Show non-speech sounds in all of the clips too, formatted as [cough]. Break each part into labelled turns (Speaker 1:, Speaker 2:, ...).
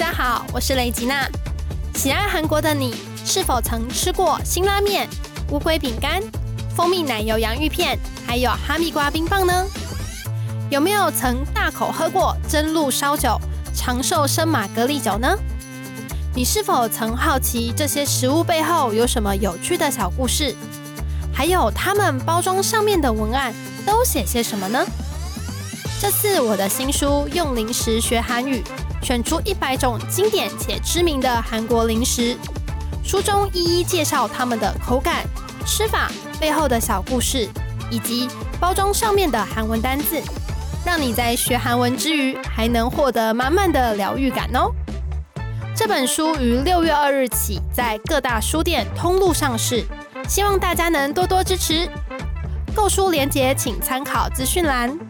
Speaker 1: 大家好，我是雷吉娜。喜爱韩国的你，是否曾吃过辛拉面、乌龟饼干、蜂蜜奶油洋芋片，还有哈密瓜冰棒呢？有没有曾大口喝过真露烧酒、长寿生马格利酒呢？你是否曾好奇这些食物背后有什么有趣的小故事？还有它们包装上面的文案都写些什么呢？这次我的新书《用零食学韩语》，选出一百种经典且知名的韩国零食，书中一一介绍它们的口感、吃法、背后的小故事，以及包装上面的韩文单字，让你在学韩文之余，还能获得满满的疗愈感哦。这本书于六月二日起在各大书店通路上市，希望大家能多多支持。购书链接请参考资讯栏。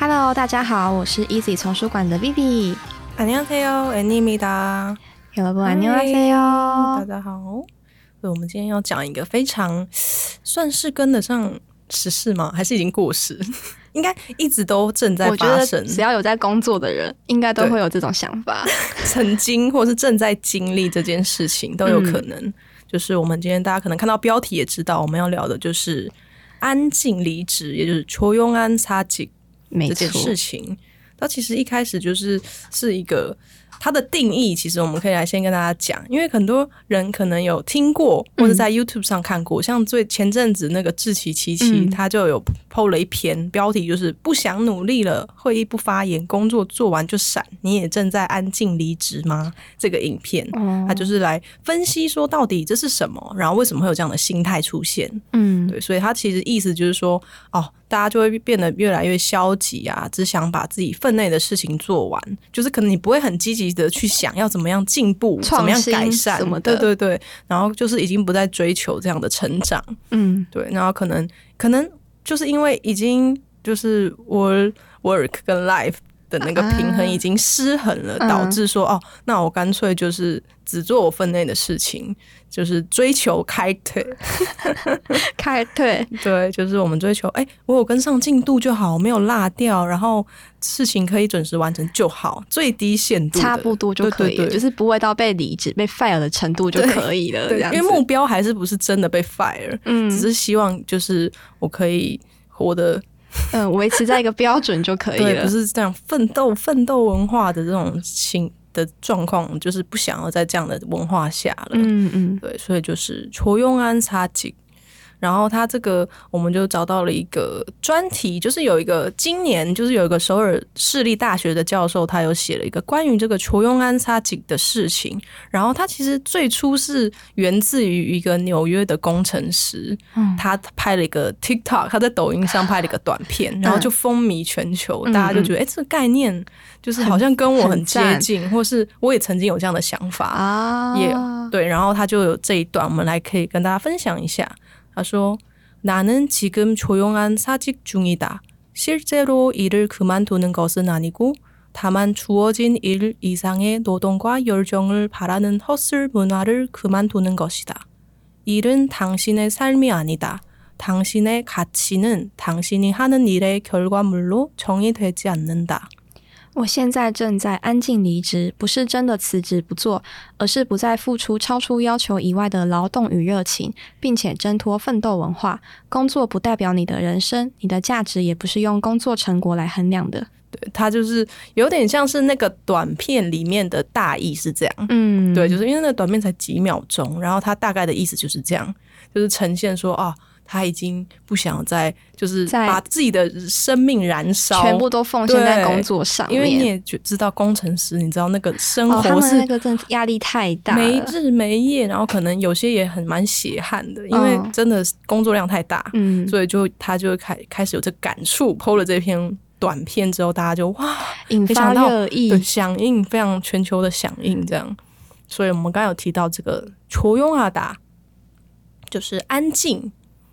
Speaker 2: Hello，大家好，我是 Easy 丛书馆的 Vivi。
Speaker 3: 안녕하세요，애니입니다。
Speaker 2: 여러분 안녕하세요。
Speaker 3: 大家好。所以我们今天要讲一个非常算是跟得上时事吗？还是已经过时？[laughs] 应该一直都正在
Speaker 2: 我觉得
Speaker 3: 发生，
Speaker 2: 只要有在工作的人，应该都会有这种想法。[laughs]
Speaker 3: 曾经或是正在经历这件事情都有可能。
Speaker 2: 嗯
Speaker 3: 就是我们今天大家可能看到标题也知道，我们要聊的就是安静离职，也就是초용한 사직
Speaker 2: 没
Speaker 3: 这件，事情。它其实一开始就是是一个它的定义，其实我们可以来先跟大家讲，因为很多人可能有听过或者在 YouTube 上看过，像最前阵子那个志奇七七，
Speaker 2: 嗯
Speaker 3: 他就有 PO 了一篇标题，就是不想努力了，会议不发言，工作做完就闪，你也正在安静离职吗？这个影片。
Speaker 2: 哦
Speaker 3: 他就是来分析说，到底这是什么，然后为什么会有这样的心态出现？
Speaker 2: 嗯，
Speaker 3: 对，所以他其实意思就是说，哦，大家就会变得越来越消极啊，只想把自己分内的事情做完，就是可能你不会很积极的去想要怎么样进步，怎么样改善
Speaker 2: 什么的。
Speaker 3: 对对对，然后就是已经不再追求这样的成长，
Speaker 2: 嗯，
Speaker 3: 对，然后可能可能就是因为已经就是 work work 跟 life。的那个平衡已经失衡了，
Speaker 2: 嗯。
Speaker 3: 导致说哦，那我干脆就是只做我分内的事情，就是追求开退，[laughs]
Speaker 2: 开腿，[laughs]
Speaker 3: 对，就是我们追求，哎、我有跟上进度就好，我没有落掉，然后事情可以准时完成就好，最低限度
Speaker 2: 差不多就可以了，就是不会到被离职、被 fire 的程度就可以了。
Speaker 3: 对，
Speaker 2: 这样
Speaker 3: 因为目标还是不是真的被 fire，、
Speaker 2: 嗯。
Speaker 3: 只是希望就是我可以活得
Speaker 2: 嗯维持在一个标准就可以
Speaker 3: 对，
Speaker 2: 了。
Speaker 3: 不是这样奋斗奋斗文化的这种情的状况，就是不想要在这样的文化下了。
Speaker 2: 嗯嗯
Speaker 3: 对，所以就是초용한 사직。 然后他这个我们就找到了一个专题就是有一个今年就是有一个首尔市立大学的教授他有写了一个关于这个求庸安插井的事情。然后他其实最初是源自于一个纽约的工程师他拍了一个 tiktok 他在抖音上拍了一个短片 [laughs] 然后就风靡全球大家就觉得哎这个概念就是好像跟我很接近或是我也曾经有这样的想法。
Speaker 2: 啊。
Speaker 3: 也对然后他就有这一段我们来可以跟大家分享一下。 他说：“나는지금조용한사직중이다. 실제로 일을 그만두는 것은 아니고 다만 주어진 일 이상의 노동과 열정을 바라는 헛슬 문화를 그만두는 것이다. 일은 당신의 삶이 아니다. 당신의 가치는 당신이 하는 일의 결과물로 정의되지 않는다.
Speaker 2: 我现在正在安静离职，不是真的辞职不做，而是不再付出超出要求以外的劳动与热情，并且挣脱奋斗文化。工作不代表你的人生，你的价值也不是用工作成果来衡量的。
Speaker 3: 对，他就是有点像是那个短片里面的大意是这样。
Speaker 2: 嗯，
Speaker 3: 对，就是因为那个短片才几秒钟，然后它大概的意思就是这样，就是呈现说啊，他已经不想再就是把自己的生命燃烧，
Speaker 2: 全部都奉献在工作上面，
Speaker 3: 因为你也觉知道工程师，你知道那个生活是
Speaker 2: 们那个真的压力太大，
Speaker 3: 没日没夜，然后可能有些也很蛮血汗的，因为
Speaker 2: 嗯。
Speaker 3: 真的是工作量太大，
Speaker 2: 嗯，
Speaker 3: 所以就他就开开始有这感触。PO 了这篇短片之后，大家就哇，
Speaker 2: 引发热议，
Speaker 3: 响应非常全球的响应这样。所以我们刚刚有提到这个“求庸阿达”，就是安静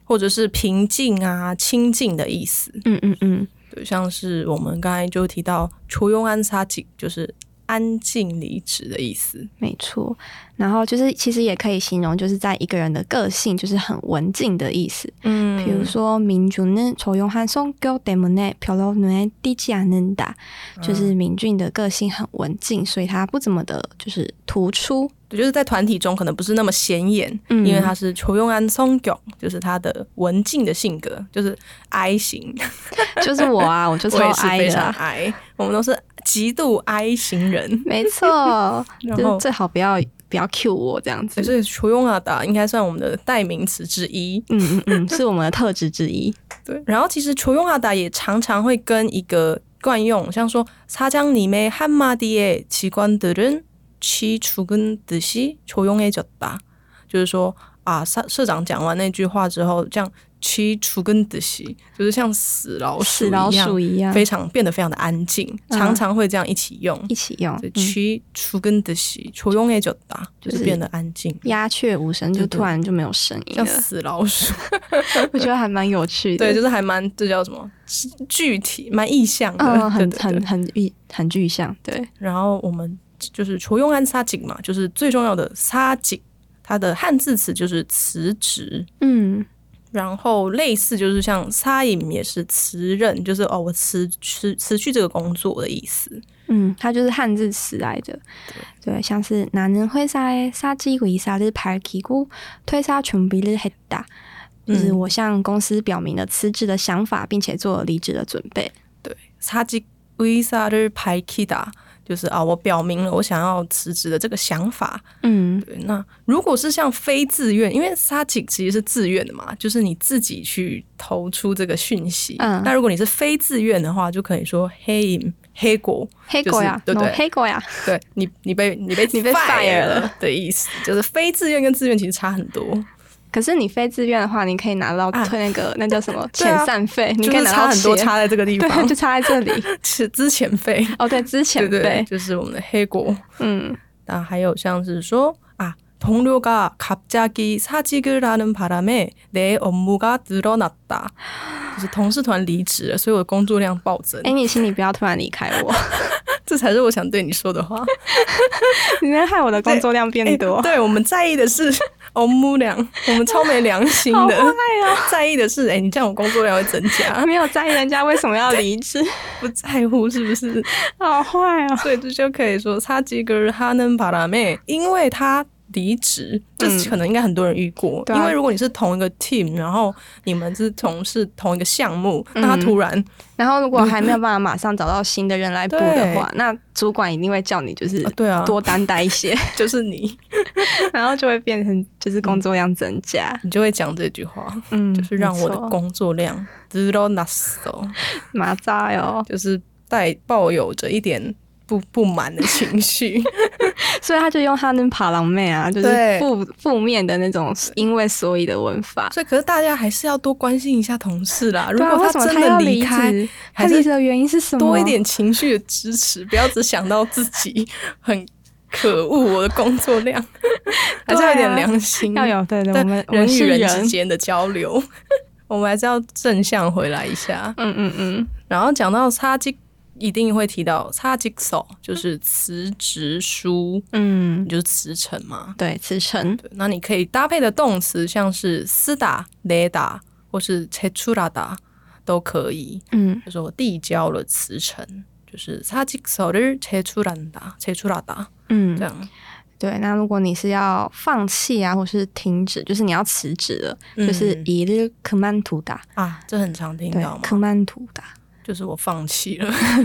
Speaker 3: 或者是平静啊、清静的意思。
Speaker 2: 嗯嗯嗯，
Speaker 3: 对，像是我们刚才就提到“除庸安杀己”，就是安静离职的意思。
Speaker 2: 没错，然后就是其实也可以形容，就是在一个人的个性就是很文静的意思。
Speaker 3: 嗯，
Speaker 2: 比如说“明俊呢，除雍汉松给我 demo 呢，飘落女低气啊能打”，就是明俊的个性很文静，所以他不怎么的就是突出。
Speaker 3: 我就是在团体中可能不是那么显眼因为他是穷庸安松勇就是他的文静的性格就是 i 型。[laughs]
Speaker 2: 就是我啊我就 [laughs]
Speaker 3: 是
Speaker 2: i 的
Speaker 3: i 我们都是极度 i 型人。[laughs]
Speaker 2: 没错
Speaker 3: 然后
Speaker 2: 最好不要不要 cue 我这样子。
Speaker 3: 可是除庸阿达应该算我们的代名词之一。
Speaker 2: 嗯嗯嗯是我们的特质之一。
Speaker 3: 对然后其实除庸阿达也常常会跟一个惯用像说擦江你妹汉骂地诶奇观的人치죽은듯이조용해졌다，就是说啊，社社长讲完那句话之后，这样치죽은듯이就是像死老鼠
Speaker 2: 死老
Speaker 3: 一样
Speaker 2: 鼠一样，
Speaker 3: 非常变得非常的安静，
Speaker 2: 嗯
Speaker 3: 常常会这样一起用。
Speaker 2: 一起用。
Speaker 3: 对，
Speaker 2: 嗯
Speaker 3: 치죽은듯이조용해졌다，就
Speaker 2: 就是
Speaker 3: 是变得安静，
Speaker 2: 鸦雀无声，就
Speaker 3: 对对
Speaker 2: 突然就没有声音
Speaker 3: 像
Speaker 2: 了。
Speaker 3: 死老鼠。[laughs]
Speaker 2: 我觉得还蛮有趣的。
Speaker 3: 对，就是还蛮这叫什么具体，蛮意象的，
Speaker 2: 嗯，很
Speaker 3: 对对对
Speaker 2: 很很具很具象。对，
Speaker 3: 然后我们 就是求用安沙井嘛，就是最重要的沙井，它的汉字词就是辞职。
Speaker 2: 嗯
Speaker 3: 然后类似就是像沙隐也是辞任，就是哦我辞辞辞去这个工作的意思。
Speaker 2: 嗯，它就是汉字词来的。对，像是나는회사에사직의사를밝히고퇴사준비를했다。就是
Speaker 3: 嗯
Speaker 2: 我向公司表明了辞职的想法，并且做了离职的准备。
Speaker 3: 对，사직의사를밝히다， 就是啊我表明了我想要辞职的这个想法。
Speaker 2: 嗯
Speaker 3: 对，那如果是像非自愿，因为沙井其实是自愿的嘛，就是你自己去投出这个讯息。
Speaker 2: 嗯
Speaker 3: 那如果你是非自愿的话，就可以说黑影黑果，
Speaker 2: 黑狗呀，
Speaker 3: 就是对不对
Speaker 2: 黑狗呀。
Speaker 3: 对你 [laughs] 你被你被
Speaker 2: 你被 fire 了
Speaker 3: 了的意思，就是非自愿跟自愿其实差很多，
Speaker 2: 可是你非自愿的话，你可以拿到
Speaker 3: 啊
Speaker 2: 退那个、那叫什么[laughs]
Speaker 3: 对啊
Speaker 2: 遣散费，你
Speaker 3: 就是
Speaker 2: 可以拿到
Speaker 3: 差很多，
Speaker 2: 钱
Speaker 3: 差在这个地
Speaker 2: 对，
Speaker 3: 方
Speaker 2: 就，差在这里。[laughs]
Speaker 3: 是之前费，
Speaker 2: 哦，对，之前
Speaker 3: 对
Speaker 2: 费，
Speaker 3: 对，就是我们的黑果。
Speaker 2: 嗯
Speaker 3: 那还有像是说啊，동료가갑자기사직을하는바람에내업무가늘어났다，就是同事团离职了，所以我的工作量暴增
Speaker 2: 哎、。你请你不要突然离开我，[laughs]
Speaker 3: 这才是我想对你说的话。
Speaker 2: 你在害我的工作量变
Speaker 3: 哎
Speaker 2: 多。
Speaker 3: 对，我们在意的是 欧木良，我们超没良心的。[laughs]
Speaker 2: 好坏 [laughs]
Speaker 3: 在意的是，哎、你这样我工作量会增加，[laughs]
Speaker 2: 没有在意人家为什么要离职，
Speaker 3: 不在乎是不是？
Speaker 2: 好坏哦。
Speaker 3: 所以这就可以说，他几个哈能把他妹，因为他离职，这
Speaker 2: 嗯。
Speaker 3: 可能应该很多人遇过。因为如果你是同一个 team，然后你们是从事同一个项目，
Speaker 2: 嗯。
Speaker 3: 那他突然
Speaker 2: 然后如果还没有办法马上找到新的人来补的话，那主管一定会叫你就是
Speaker 3: 啊对啊，
Speaker 2: 多担待一些，[laughs] [laughs]
Speaker 3: 就是你，
Speaker 2: 然后就会变成就是工作量增加。
Speaker 3: 你就会讲这句话，
Speaker 2: 嗯，
Speaker 3: 就是让我的工作量 zero n a s o
Speaker 2: 麻扎哟。
Speaker 3: 就是带抱有着一点不不满的情绪。[laughs]
Speaker 2: 所以他就用他那爬狼妹啊，就是负负面的那种因为所以的文法。
Speaker 3: 所以，可是大家还是要多关心一下同事啦。如果
Speaker 2: 他
Speaker 3: 真的
Speaker 2: 离
Speaker 3: 离开，
Speaker 2: 他离职的原因是什么？
Speaker 3: 多一点情绪的支持，不要只想到自己很可恶，我的工作量，[laughs] 还是要有点良心，
Speaker 2: 要有对的，
Speaker 3: 对
Speaker 2: 我们
Speaker 3: 人与人之间的交流，我们还是要正向回来一下。
Speaker 2: 嗯嗯嗯，
Speaker 3: 然后讲到差绩，一定会提到差几首，就是辞职书，
Speaker 2: 嗯，
Speaker 3: 就是辞呈嘛，
Speaker 2: 对，辞呈。
Speaker 3: 那你可以搭配的动词像是斯达、雷达或是切出拉达都可以，
Speaker 2: 嗯，
Speaker 3: 就是我递交了辞呈，就是差几首的切出拉达、切出拉达，
Speaker 2: 嗯，这
Speaker 3: 样。
Speaker 2: 对，那如果你是要放弃啊，或是停止，就是你要辞职了，就是一日克曼图达
Speaker 3: 啊，这很常听到吗？
Speaker 2: 克曼图达，
Speaker 3: 就是我放弃了，[laughs]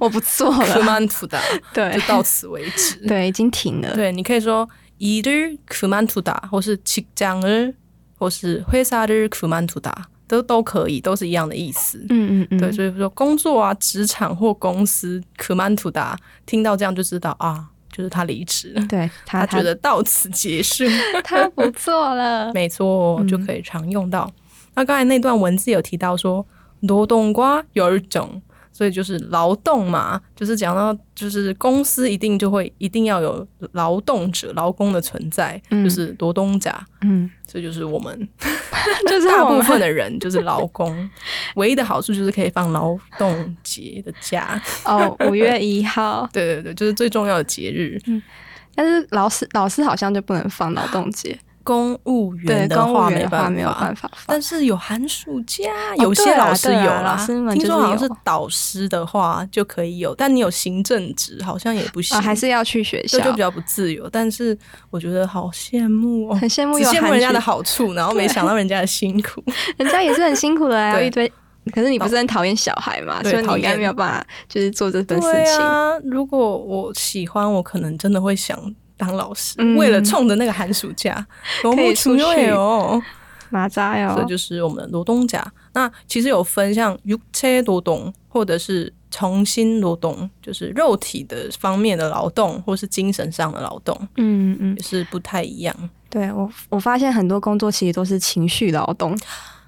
Speaker 2: 我不做
Speaker 3: 그만
Speaker 2: 了，
Speaker 3: 두다，[laughs]
Speaker 2: 对
Speaker 3: 就到此为止。
Speaker 2: 对，已经停了，
Speaker 3: 对，你可以说일을그만두다，或是직장을 或是회사를그만두다，都都可以，都是一样的意思。
Speaker 2: 嗯嗯嗯，
Speaker 3: 对，所以说工作啊、职场或公司可曼图达，听到这样就知道啊，就是他离职了，
Speaker 2: 对他
Speaker 3: 他觉得到此结束，[laughs]
Speaker 2: 他不做了。
Speaker 3: 没错，就可以常用到。那刚才那段文字有提到说， 노동과有一种，所以就是劳动嘛，就是讲到就是公司一定就会一定要有劳动者、劳工的存在，就是劳动者，
Speaker 2: 嗯，
Speaker 3: 这就是我们[laughs]
Speaker 2: 就是
Speaker 3: 大部
Speaker 2: 我们
Speaker 3: 分的人就是劳工，[laughs] 唯一的好处就是可以放劳动节的假。
Speaker 2: 哦，五月一号，[laughs]
Speaker 3: 对对对，就是最重要的节日。
Speaker 2: 但是老师老师好像就不能放劳动节，
Speaker 3: 公务员的话没
Speaker 2: 员的话没有
Speaker 3: 办法。但是有寒暑假，
Speaker 2: 哦
Speaker 3: 有些老师有啦。
Speaker 2: 老师们
Speaker 3: 听说好像
Speaker 2: 是
Speaker 3: 导师的话就可以有，但你有行政职好像也不行，
Speaker 2: 啊，还是要去学校，
Speaker 3: 就比较不自由。但是我觉得好羡慕哦，
Speaker 2: 很羡慕
Speaker 3: 只羡慕人家的好处，然后没想到人家的辛苦。[laughs]
Speaker 2: 人家也是很辛苦的啊，
Speaker 3: 对
Speaker 2: 一堆。可是你不是很讨厌小孩嘛，所以你应该
Speaker 3: 讨厌
Speaker 2: 没有办法，就是做这份事情。
Speaker 3: 啊，如果我喜欢，我可能真的会想当老师，
Speaker 2: 嗯
Speaker 3: 为了冲着那个寒暑假，[laughs] 多
Speaker 2: 可以出去
Speaker 3: 哦。
Speaker 2: 马扎哟
Speaker 3: 这，就是我们的劳动假。那其实有分像육체劳动，或者是重新劳动，就是肉体的方面的劳动，或是精神上的劳动，
Speaker 2: 嗯嗯
Speaker 3: 也，是不太一样。
Speaker 2: 对我我发现很多工作其实都是情绪劳动，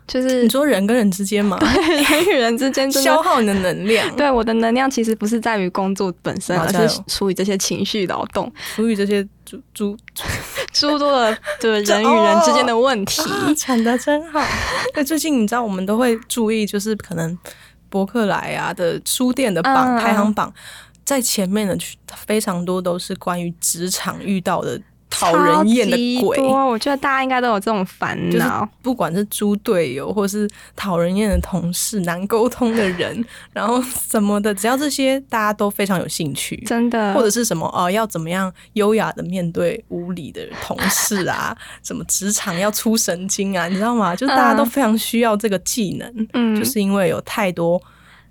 Speaker 2: 就是
Speaker 3: 你说人跟人之间嘛，对
Speaker 2: 人与人之间。
Speaker 3: 消耗你的能量，
Speaker 2: 对我的能量其实不是在于工作本身，而是处于这些情绪劳动，
Speaker 3: 处于这些诸诸 [laughs]
Speaker 2: 诸多的对 [laughs] 人与人之间的问题。
Speaker 3: 啊，产的真好。那，最近你知道我们都会注意，就是可能博客来啊的书店的榜、
Speaker 2: 嗯
Speaker 3: 排行榜，在前面的非常多都是关于职场遇到的讨人厌的鬼
Speaker 2: 我觉得大家应该都有这种烦
Speaker 3: 就是
Speaker 2: 恼。
Speaker 3: 不管是猪队友，或是讨人厌的同事、难沟通的人，然后什么的，只要这些大家都非常有兴趣，
Speaker 2: 真的，
Speaker 3: 或者是什么哦、要怎么样优雅的面对无理的同事啊，[laughs] 什么职场要出神经啊，你知道吗？就是大家都非常需要这个技能，
Speaker 2: 嗯
Speaker 3: 就是因为有太多。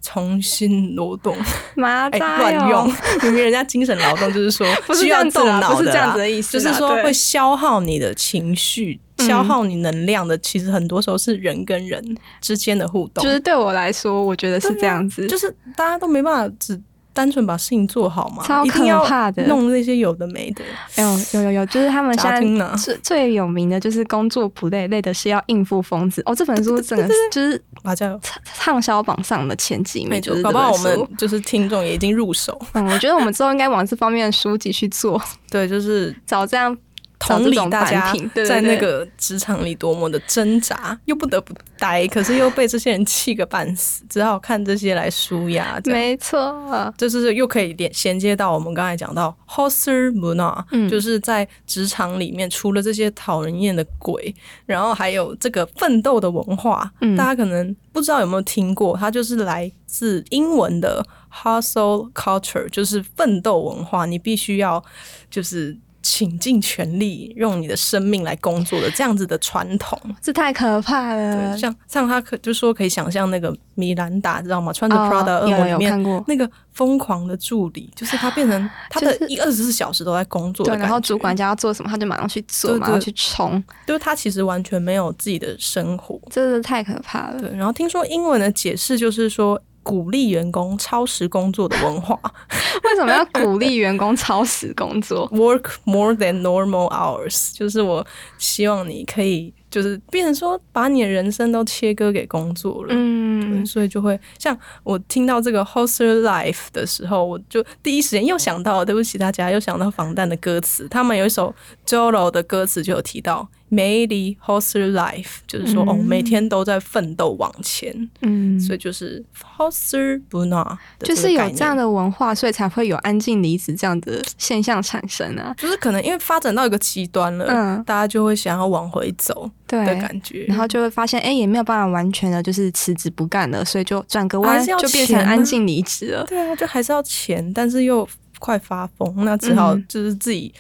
Speaker 3: 重新挪动，[laughs] 哎，
Speaker 2: 麻扎哟
Speaker 3: 乱用，明明人家精神劳动就是说 [laughs]
Speaker 2: 不
Speaker 3: 需要动脑
Speaker 2: 不是这样子的意思
Speaker 3: 就是说会消耗你的情绪、
Speaker 2: 嗯。
Speaker 3: 消耗你能量的。其实很多时候是人跟人之间的互动，
Speaker 2: 就是对我来说，我觉得是这样子，
Speaker 3: 就是大家都没办法只单纯把事情做好嘛，
Speaker 2: 超可怕的
Speaker 3: 弄那些有的没的。
Speaker 2: 有有有有，就是他们 [laughs] 现在最最有名的就是工作不累，累的是要应付疯子。哦，这本书真的是就是
Speaker 3: 麻将
Speaker 2: 畅畅销榜上的前几名，
Speaker 3: 没错
Speaker 2: 就是，
Speaker 3: 搞不好我们就是听众也已经入手。
Speaker 2: 嗯，我觉得我们之后应该往这方面的书籍去做，[laughs]
Speaker 3: 对，就是
Speaker 2: 找这样找
Speaker 3: 同理大家在那
Speaker 2: 对
Speaker 3: 个职场里多么的挣扎，又不得不待，可是又被这些人气个半死，只好看这些来舒压。
Speaker 2: 没错，
Speaker 3: 就是又可以连衔接到我们刚才讲到 h o s
Speaker 2: e r Muna，
Speaker 3: 就是在职场里面，除了这些讨人厌的鬼，然后还有这个奋斗的文化，
Speaker 2: 嗯
Speaker 3: 大家可能不知道有没有听过，它就是来自英文的 hustle culture，就是奋斗文化，你必须要就是。倾尽全力用你的生命来工作的这样子的传统，
Speaker 2: 这太可怕了，。
Speaker 3: 像像他可就说可以想象那个米兰达，知道吗？穿着
Speaker 2: 哦
Speaker 3: Prada 恶
Speaker 2: 有
Speaker 3: 魔里面
Speaker 2: 有看过
Speaker 3: 那个疯狂的助理，就是他变成 [sighs] 他的一二十四小时都在工作的
Speaker 2: 对，然后主管家要做什么，他就马上去做，马上去冲，
Speaker 3: 就是他其实完全没有自己的生活。
Speaker 2: 真的太可怕了。
Speaker 3: 对，然后听说英文的解释就是说。鼓励员工超时工作的文化 [laughs]
Speaker 2: 为什么要鼓励员工超时工作？[laughs]
Speaker 3: work more than normal hours，就是我希望你可以，就是变成说把你的人生都切割给工作了。
Speaker 2: 嗯，
Speaker 3: 所以就会像我听到这个 Hoster Life 的时候，我就第一时间又想到，对不起大家，又想到防弹的歌词。他们有一首 Jolo 的歌词就有提到 Daily Hoster Life，就是说、
Speaker 2: 嗯
Speaker 3: 哦，每天都在奋斗往前，
Speaker 2: 嗯，
Speaker 3: 所以就是 Hoster Buna，
Speaker 2: 就是有这样
Speaker 3: 的。
Speaker 2: 文化，所以才会有安静离职这样的现象产生啊。
Speaker 3: 就是可能因为发展到一个极端了，
Speaker 2: 嗯
Speaker 3: 大家就会想要往回走
Speaker 2: 对
Speaker 3: 的感觉。
Speaker 2: 然后就会发现，哎、也没有办法完全的就是辞职不干了，所以就转个弯就变成安静离职了。
Speaker 3: 对啊，就还是要钱，但是又快发疯，那只好
Speaker 2: 嗯
Speaker 3: 就是自己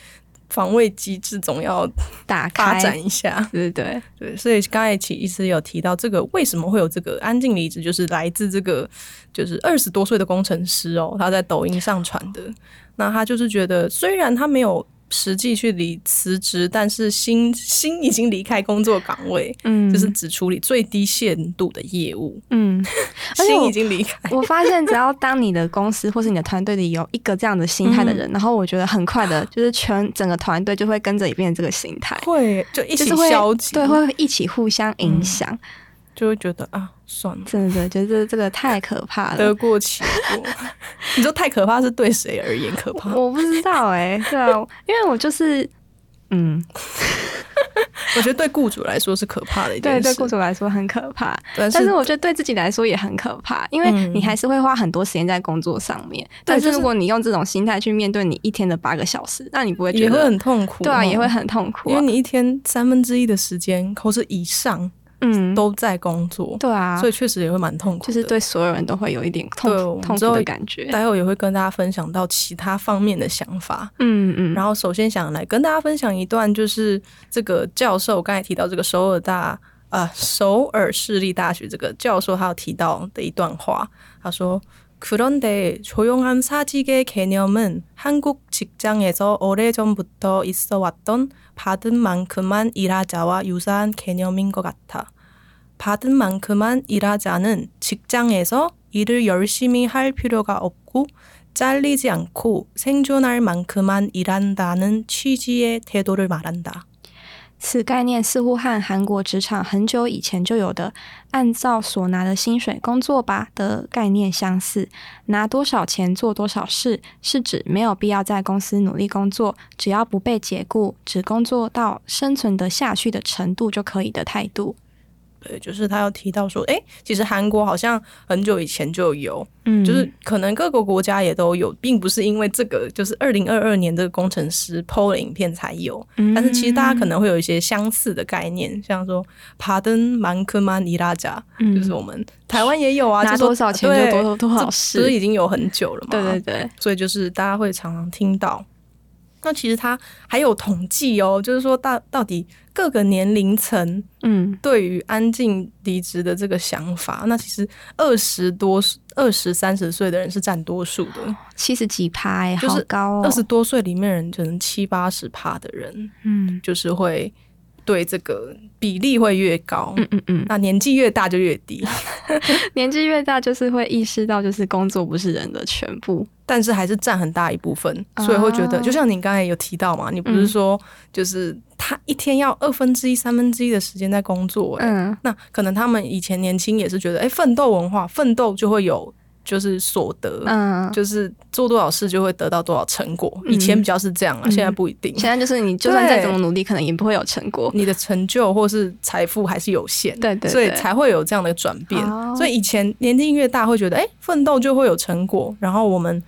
Speaker 3: 防卫机制总要
Speaker 2: 打开，
Speaker 3: 发展一下。[laughs]
Speaker 2: 对对对，
Speaker 3: 所以刚才其实有提到这个为什么会有这个安静离职，就是来自这个就是二十多岁的工程师哦，他在抖音上传的。那他就是觉得，虽然他没有实际去离辞职，但是心心已经离开工作岗位，
Speaker 2: 嗯
Speaker 3: 就是只处理最低限度的业务，
Speaker 2: 嗯，[laughs]
Speaker 3: 心已经离开。
Speaker 2: 我发现，只要当你的公司或是你的团队里有一个这样的心态的人，然后我觉得很快的，就是全整个团队就会跟着你变成这个心态，
Speaker 3: 会就一起消极，
Speaker 2: 对，会一起互相影响。
Speaker 3: 就会觉得啊，算了，
Speaker 2: 真的，觉得这个太可怕了
Speaker 3: 得
Speaker 2: 了。
Speaker 3: 过且过。[laughs] 你说太可怕是对谁而言可怕？
Speaker 2: 我不知道哎、对啊，因为我就是，嗯，[laughs]
Speaker 3: 我觉得对雇主来说是可怕的一件
Speaker 2: 对，
Speaker 3: 事。
Speaker 2: 对雇主来说很可怕，
Speaker 3: 但
Speaker 2: 但是我觉得对自己来说也很可怕，因为
Speaker 3: 嗯
Speaker 2: 你还是会花很多时间在工作上面。但是如果你用这种心态去面对你一天的八个小时，那你不会觉得
Speaker 3: 也会很痛苦，
Speaker 2: 对啊，
Speaker 3: 哦
Speaker 2: 也会很痛苦、啊，
Speaker 3: 因为你一天三分之一的时间或是以上
Speaker 2: 嗯，
Speaker 3: 都在工作，
Speaker 2: 对啊，
Speaker 3: 所以确实也会蛮痛苦的。
Speaker 2: 就是对所有人都会有一点痛
Speaker 3: 对我
Speaker 2: 苦痛
Speaker 3: 们之后
Speaker 2: 苦的感觉。
Speaker 3: 待会也会跟大家分享到其他方面的想法。
Speaker 2: 嗯嗯，
Speaker 3: 然后首先想来跟大家分享一段，就是这个教授刚才提到这个首尔大呃首尔市立大学这个教授他有提到的一段话，他说。그런데 조용한 사직의 개념은 한국 직장에서 오래전부터 있어 왔던 받은 만큼만 일하자와 유사한 개념인 것 같아. 받은 만큼만 일하자는 직장에서 일을 열심히 할 필요가 없고 잘리지 않고 생존할 만큼만 일한다는 취지의 태도를 말한다.
Speaker 2: 此概念似乎和韩国职场很久以前就有的“按照所拿的薪水工作吧”的概念相似。拿多少钱做多少事，是指没有必要在公司努力工作，只要不被解雇，只工作到生存得下去的程度就可以的态度。
Speaker 3: 对，就是他要提到说，诶，其实韩国好像很久以前就有，
Speaker 2: 嗯
Speaker 3: 就是可能各个国家也都有，并不是因为这个就是二零二二年这个工程师 PO 的影片才有，
Speaker 2: 嗯
Speaker 3: 但是其实大家可能会有一些相似的概念，像说爬登曼克曼伊拉加，就是我们台湾也有啊，
Speaker 2: 拿多少钱
Speaker 3: 对
Speaker 2: 就多多少
Speaker 3: 这
Speaker 2: 事
Speaker 3: 不是已经有很久了嘛？
Speaker 2: 对对对，
Speaker 3: 所以就是大家会常常听到。那其实他还有统计哦，就是说到到底各个年龄层
Speaker 2: 嗯，
Speaker 3: 对于安静离职的这个想法，那其实二十多、二十三十岁的人是占多数的，
Speaker 2: 七十几趴、欸，
Speaker 3: 就是
Speaker 2: 好高哦。
Speaker 3: 二十多岁里面人可能七八十趴的人，
Speaker 2: 嗯。
Speaker 3: 就是会对这个比例会越高。
Speaker 2: 嗯嗯嗯，
Speaker 3: 那年纪越大就越低，[laughs]
Speaker 2: 年纪越大，就是会意识到，就是工作不是人的全部。[laughs]
Speaker 3: 但是还是占很大一部分，所以会觉得，
Speaker 2: 啊
Speaker 3: 就像你刚才有提到嘛，你不是说就是他一天要二分之一、三分之一的时间在工作、欸，
Speaker 2: 嗯
Speaker 3: 那可能他们以前年轻也是觉得，哎、奋斗文化，奋斗就会有就是所得，
Speaker 2: 嗯，
Speaker 3: 就是做多少事就会得到多少成果。
Speaker 2: 嗯
Speaker 3: 以前比较是这样啊，
Speaker 2: 嗯
Speaker 3: 现在不一定。
Speaker 2: 现在就是你就算再怎么努力，可能也不会有成果。
Speaker 3: 你的成就或是财富还是有限，
Speaker 2: 对对对
Speaker 3: 所以才会有这样的转变。
Speaker 2: 哦
Speaker 3: 所以以前年纪越大，会觉得，哎、奋斗就会有成果，然后我们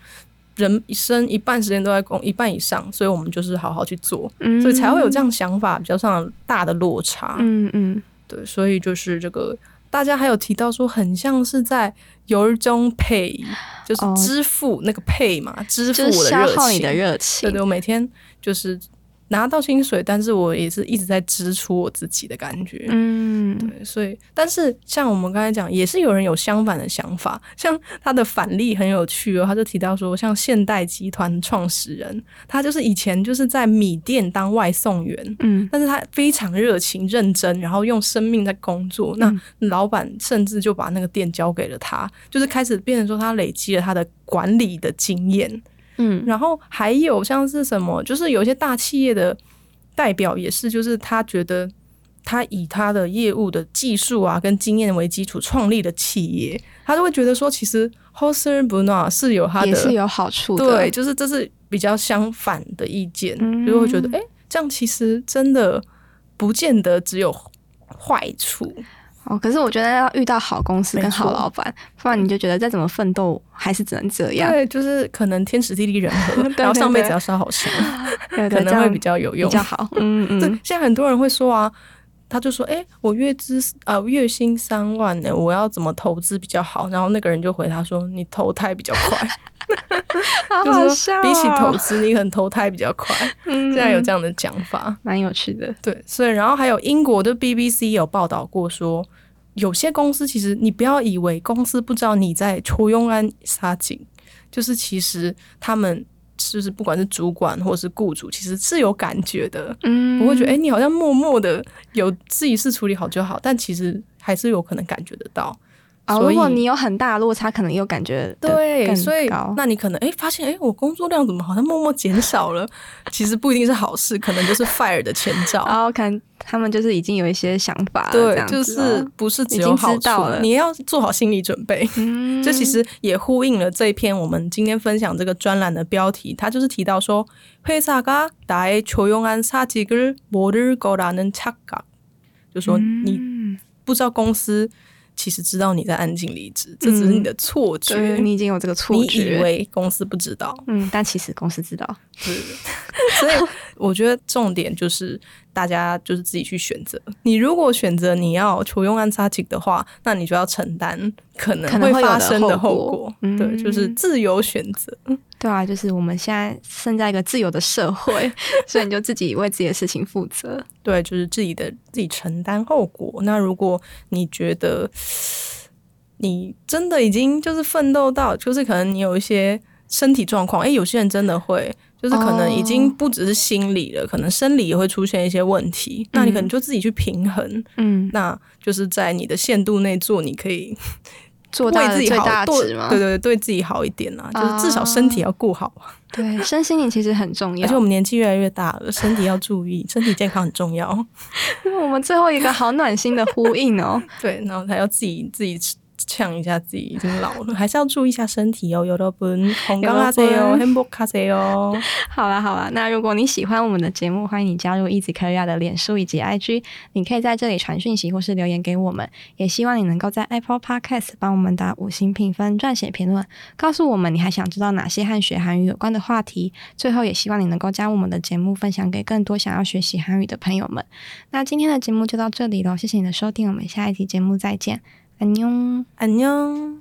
Speaker 3: 人一生一半时间都在工，一半以上，所以我们就是好好去做，
Speaker 2: 嗯
Speaker 3: 所以才会有这样想法比较上大的落差。
Speaker 2: 嗯嗯，
Speaker 3: 对，所以就是这个，大家还有提到说，很像是在有一种 pay，就是
Speaker 2: 哦
Speaker 3: 支付、那个 pay 嘛，支付我的热情。
Speaker 2: 消耗你的热情。
Speaker 3: 对对，我每天就是拿到薪水，但是我也是一直在支出我自己的感觉。
Speaker 2: 嗯，
Speaker 3: 对，所以，但是像我们刚才讲，也是有人有相反的想法。像他的反例很有趣哦，他就提到说，像现代集团创始人，他就是以前就是在米店当外送员，
Speaker 2: 嗯
Speaker 3: 但是他非常热情认真，然后用生命在工作。那老板甚至就把那个店交给了他，就是开始变成说他累积了他的管理的经验。
Speaker 2: 嗯
Speaker 3: 然后还有像是什么，就是有一些大企业的代表也是，就是他觉得他以他的业务的技术啊跟经验为基础创立的企业，他就会觉得说，其实 Hoser b u n a 是有他的
Speaker 2: 也是有好处的。
Speaker 3: 对，就是这是比较相反的意见，
Speaker 2: 嗯
Speaker 3: 就会觉得，哎、这样其实真的不见得只有坏处。
Speaker 2: 哦，可是我觉得要遇到好公司跟好老板，不然你就觉得再怎么奋斗还是只能这样。
Speaker 3: 对，就是可能天时地利人和，[laughs]
Speaker 2: 对
Speaker 3: 然后上辈子要烧好香，[laughs] 可能会比较有用，
Speaker 2: 比较好。[laughs] 嗯嗯，，
Speaker 3: 现在很多人会说啊，他就说，哎、我月资啊、月薪三万呢，我要怎么投资比较好？然后那个人就回他说，你投胎比较快，[laughs] 比起投
Speaker 2: 哦，
Speaker 3: 资，你可能投胎比较快。
Speaker 2: 嗯
Speaker 3: 现在有这样的讲法，
Speaker 2: 蛮有趣的。
Speaker 3: 对，所以然后还有英国的 BBC 有报道过说，有些公司其实你不要以为公司不知道你在抽佣安杀井，就是其实他们就是不管是主管或是雇主，其实是有感觉的，
Speaker 2: 嗯
Speaker 3: 不会觉得哎、诶你好像默默的有自己事处理好就好，但其实还是有可能感觉得到。
Speaker 2: 哦，
Speaker 3: 所以
Speaker 2: 如果你有很大的落差，可能又感觉得
Speaker 3: 对，
Speaker 2: 更
Speaker 3: 所以
Speaker 2: 高
Speaker 3: 那你可能哎、诶发现哎、诶我工作量怎么好像默默减少了？其实不一定是好事，可能就是 fire 的前兆。
Speaker 2: 然后[laughs] 可能他们就是已经有一些想法了，这
Speaker 3: 对，
Speaker 2: 样子
Speaker 3: 就是
Speaker 2: 哦
Speaker 3: 不是只
Speaker 2: 已经
Speaker 3: 有好处
Speaker 2: 知道了
Speaker 3: 你要做好心理准备。
Speaker 2: 嗯
Speaker 3: 这其实也呼应了这一篇我们今天分享这个专栏的标题，它就是提到说，회사가나의조용한사직을모를거라는착각，就说你
Speaker 2: 嗯
Speaker 3: 不知道公司 其实知道你在安静离职，这只是你的错觉，
Speaker 2: 对你已经有这个错
Speaker 3: 你
Speaker 2: 觉，
Speaker 3: 以为公司不知道，
Speaker 2: 嗯，但其实公司知道，[laughs]
Speaker 3: 所以我觉得重点就是大家就是自己去选择。你如果选择你要求用安插的话，那你就要承担可能
Speaker 2: 会
Speaker 3: 发生的
Speaker 2: 后果
Speaker 3: 后果。
Speaker 2: 嗯
Speaker 3: 对，就是自由选择。
Speaker 2: 对啊，就是我们现在生在一个自由的社会，[laughs] 所以你就自己为自己的事情负责。
Speaker 3: 对，就是自己的自己承担后果。那如果你觉得你真的已经就是奋斗到，就是可能你有一些身体状况，诶，有些人真的会，就是可能已经不只是心理了，可能生理也会出现一些问题。那你可能就自己去平衡，
Speaker 2: 嗯，
Speaker 3: 那就是在你的限度内做，你可以
Speaker 2: 做到
Speaker 3: 为自己好，
Speaker 2: 了最大
Speaker 3: 对？对对对，对自己好一点啊，就是至少身体要顾好。
Speaker 2: 对，身心灵其实很重要。[laughs]
Speaker 3: 而且我们年纪越来越大了，身体要注意，身体健康很重要。[laughs]
Speaker 2: 我们最后一个好暖心的呼应哦。
Speaker 3: 对，然后还要自己自己呛一下自己，已经老了，[laughs] 还是要注意一下身体哦。有的不，红高阿姐哦，很不卡姐哦。
Speaker 2: 好了好了，那如果你喜欢我们的节目，欢迎你加入 Easy Korea 的脸书以及 IG，你可以在这里传讯息或是留言给我们。也希望你能够在 Apple Podcast 帮我们打五星评分、撰写评论，告诉我们你还想知道哪些和学韩语有关的话题。最后，也希望你能够将我们的节目分享给更多想要学习韩语的朋友们。那今天的节目就到这里了，谢谢你的收听，我们下一期节目再见。安妞。
Speaker 3: 안 녕。